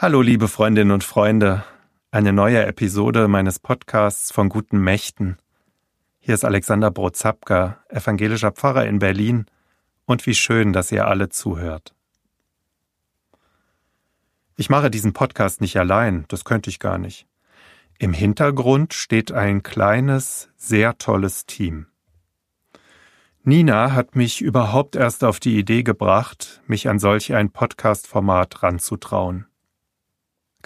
Hallo liebe Freundinnen und Freunde, eine neue Episode meines Podcasts von guten Mächten. Hier ist Alexander Brozapka, evangelischer Pfarrer in Berlin, und wie schön, dass ihr alle zuhört. Ich mache diesen Podcast nicht allein, das könnte ich gar nicht. Im Hintergrund steht ein kleines, sehr tolles Team. Nina hat mich überhaupt erst auf die Idee gebracht, mich an solch ein Podcast-Format ranzutrauen.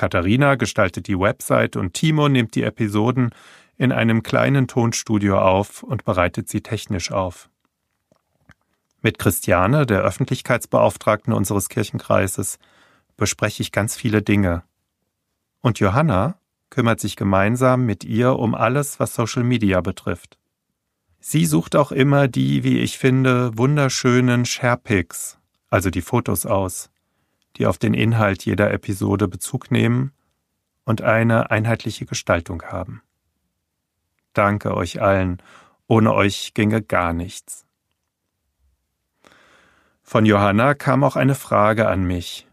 Katharina gestaltet die Website und Timo nimmt die Episoden in einem kleinen Tonstudio auf und bereitet sie technisch auf. Mit Christiane, der Öffentlichkeitsbeauftragten unseres Kirchenkreises, bespreche ich ganz viele Dinge. Und Johanna kümmert sich gemeinsam mit ihr um alles, was Social Media betrifft. Sie sucht auch immer die, wie ich finde, wunderschönen Sharepics, also die Fotos aus die auf den Inhalt jeder Episode Bezug nehmen und eine einheitliche Gestaltung haben. Danke euch allen, ohne euch ginge gar nichts. Von Johanna kam auch eine Frage an mich,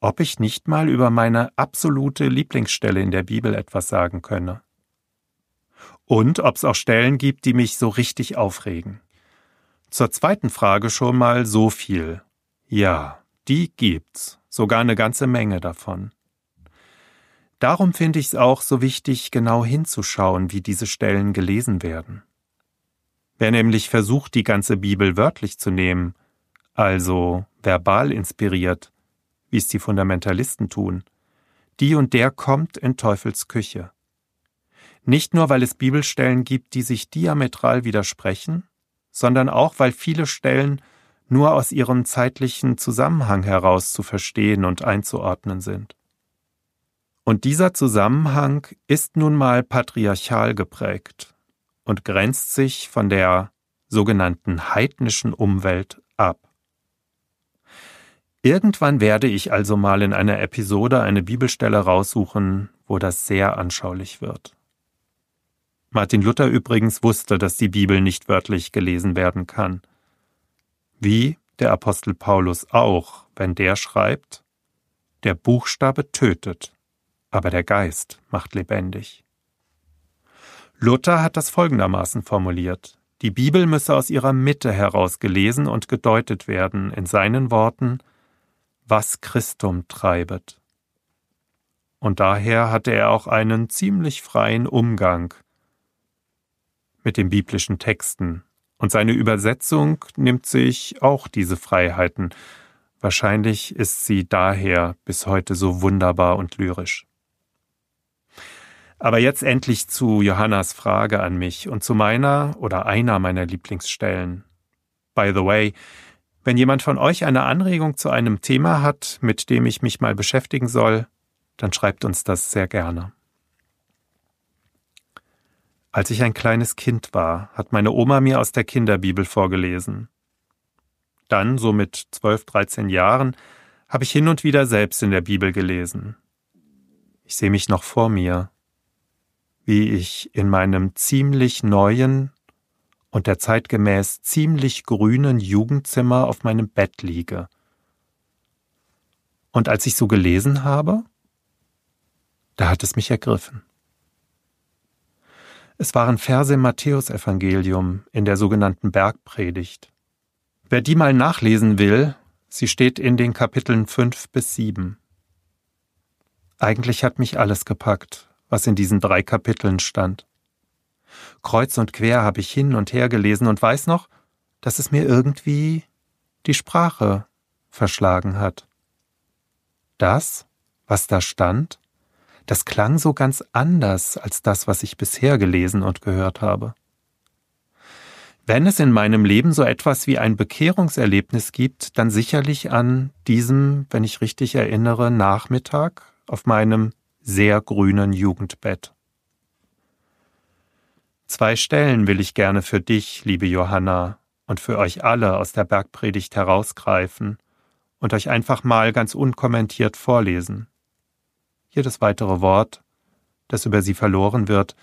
ob ich nicht mal über meine absolute Lieblingsstelle in der Bibel etwas sagen könne. Und ob es auch Stellen gibt, die mich so richtig aufregen. Zur zweiten Frage schon mal so viel. Ja, die gibt's, sogar eine ganze Menge davon. Darum finde ich es auch so wichtig, genau hinzuschauen, wie diese Stellen gelesen werden. Wer nämlich versucht, die ganze Bibel wörtlich zu nehmen, also verbal inspiriert, wie es die Fundamentalisten tun, die und der kommt in Teufels Küche. Nicht nur, weil es Bibelstellen gibt, die sich diametral widersprechen, sondern auch, weil viele Stellen nur aus ihrem zeitlichen Zusammenhang heraus zu verstehen und einzuordnen sind. Und dieser Zusammenhang ist nun mal patriarchal geprägt und grenzt sich von der sogenannten heidnischen Umwelt ab. Irgendwann werde ich also mal in einer Episode eine Bibelstelle raussuchen, wo das sehr anschaulich wird. Martin Luther übrigens wusste, dass die Bibel nicht wörtlich gelesen werden kann – wie der Apostel Paulus auch, wenn der schreibt, der Buchstabe tötet, aber der Geist macht lebendig. Luther hat das folgendermaßen formuliert. Die Bibel müsse aus ihrer Mitte heraus gelesen und gedeutet werden, in seinen Worten, was Christum treibet. Und daher hatte er auch einen ziemlich freien Umgang mit den biblischen Texten, und seine Übersetzung nimmt sich auch diese Freiheiten. Wahrscheinlich ist sie daher bis heute so wunderbar und lyrisch. Aber jetzt endlich zu Johannas Frage an mich und zu meiner oder einer meiner Lieblingsstellen. By the way, wenn jemand von euch eine Anregung zu einem Thema hat, mit dem ich mich mal beschäftigen soll, dann schreibt uns das sehr gerne. Als ich ein kleines Kind war, hat meine Oma mir aus der Kinderbibel vorgelesen. Dann, so mit zwölf, dreizehn Jahren, habe ich hin und wieder selbst in der Bibel gelesen. Ich sehe mich noch vor mir, wie ich in meinem ziemlich neuen und der zeitgemäß ziemlich grünen Jugendzimmer auf meinem Bett liege. Und als ich so gelesen habe, da hat es mich ergriffen. Es waren Verse im Matthäusevangelium in der sogenannten Bergpredigt. Wer die mal nachlesen will, sie steht in den Kapiteln fünf bis sieben. Eigentlich hat mich alles gepackt, was in diesen drei Kapiteln stand. Kreuz und quer habe ich hin und her gelesen und weiß noch, dass es mir irgendwie die Sprache verschlagen hat. Das, was da stand, das klang so ganz anders als das, was ich bisher gelesen und gehört habe. Wenn es in meinem Leben so etwas wie ein Bekehrungserlebnis gibt, dann sicherlich an diesem, wenn ich richtig erinnere, Nachmittag auf meinem sehr grünen Jugendbett. Zwei Stellen will ich gerne für dich, liebe Johanna, und für euch alle aus der Bergpredigt herausgreifen und euch einfach mal ganz unkommentiert vorlesen. Jedes weitere Wort, das über sie verloren wird,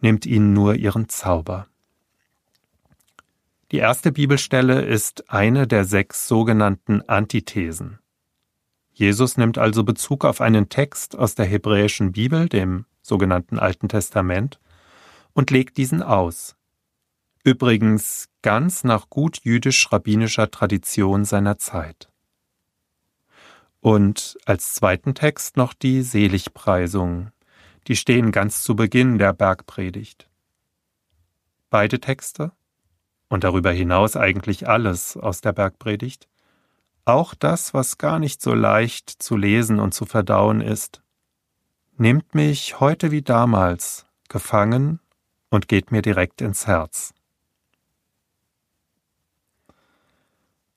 nimmt ihnen nur ihren Zauber. Die erste Bibelstelle ist eine der sechs sogenannten Antithesen. Jesus nimmt also Bezug auf einen Text aus der hebräischen Bibel, dem sogenannten Alten Testament, und legt diesen aus. Übrigens ganz nach gut jüdisch-rabbinischer Tradition seiner Zeit. Und als zweiten Text noch die Seligpreisung. Die stehen ganz zu Beginn der Bergpredigt. Beide Texte und darüber hinaus eigentlich alles aus der Bergpredigt, auch das, was gar nicht so leicht zu lesen und zu verdauen ist, nimmt mich heute wie damals gefangen und geht mir direkt ins Herz.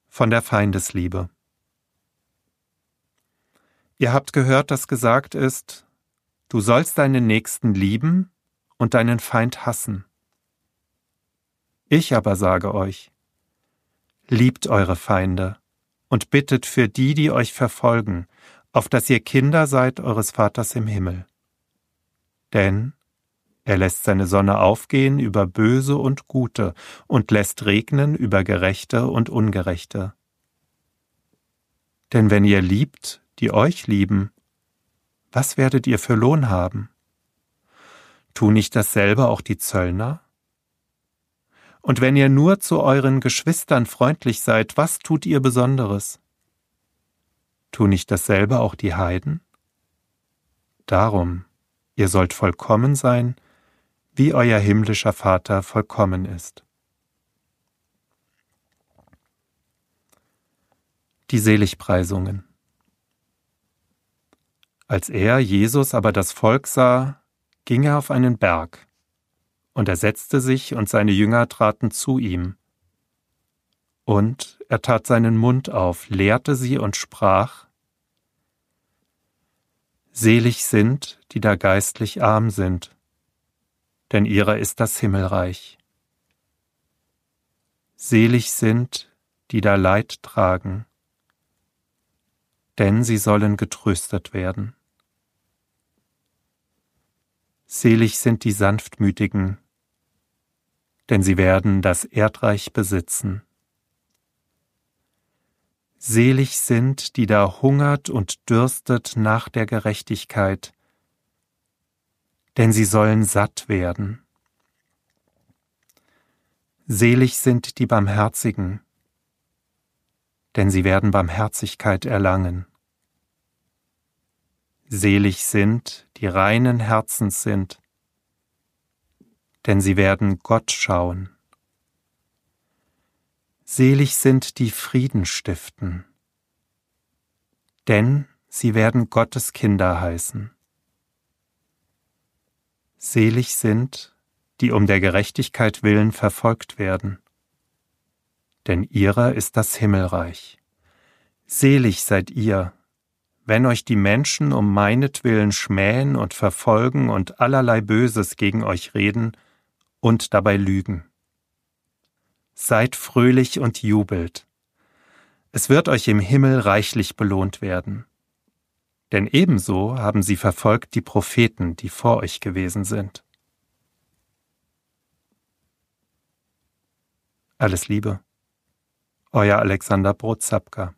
Von der Feindesliebe. Ihr habt gehört, dass gesagt ist, du sollst deinen Nächsten lieben und deinen Feind hassen. Ich aber sage euch, liebt eure Feinde und bittet für die, die euch verfolgen, auf dass ihr Kinder seid eures Vaters im Himmel. Denn er lässt seine Sonne aufgehen über Böse und Gute und lässt regnen über Gerechte und Ungerechte. Denn wenn ihr liebt, die euch lieben, was werdet ihr für Lohn haben? Tu nicht dasselbe auch die Zöllner? Und wenn ihr nur zu euren Geschwistern freundlich seid, was tut ihr Besonderes? Tu nicht dasselbe auch die Heiden? Darum, ihr sollt vollkommen sein, wie euer himmlischer Vater vollkommen ist. Die Seligpreisungen als er, Jesus, aber das Volk sah, ging er auf einen Berg, und er setzte sich, und seine Jünger traten zu ihm. Und er tat seinen Mund auf, lehrte sie und sprach, Selig sind, die da geistlich arm sind, denn ihrer ist das Himmelreich. Selig sind, die da Leid tragen, denn sie sollen getröstet werden. Selig sind die Sanftmütigen, denn sie werden das Erdreich besitzen. Selig sind, die da hungert und dürstet nach der Gerechtigkeit, denn sie sollen satt werden. Selig sind die Barmherzigen, denn sie werden Barmherzigkeit erlangen. Selig sind, die reinen Herzens sind, denn sie werden Gott schauen. Selig sind die Frieden stiften, denn sie werden Gottes Kinder heißen. Selig sind, die um der Gerechtigkeit willen verfolgt werden, denn ihrer ist das Himmelreich. Selig seid ihr, wenn euch die Menschen um meinetwillen schmähen und verfolgen und allerlei Böses gegen euch reden und dabei lügen. Seid fröhlich und jubelt. Es wird euch im Himmel reichlich belohnt werden. Denn ebenso haben sie verfolgt die Propheten, die vor euch gewesen sind. Alles Liebe. Euer Alexander Brotzapka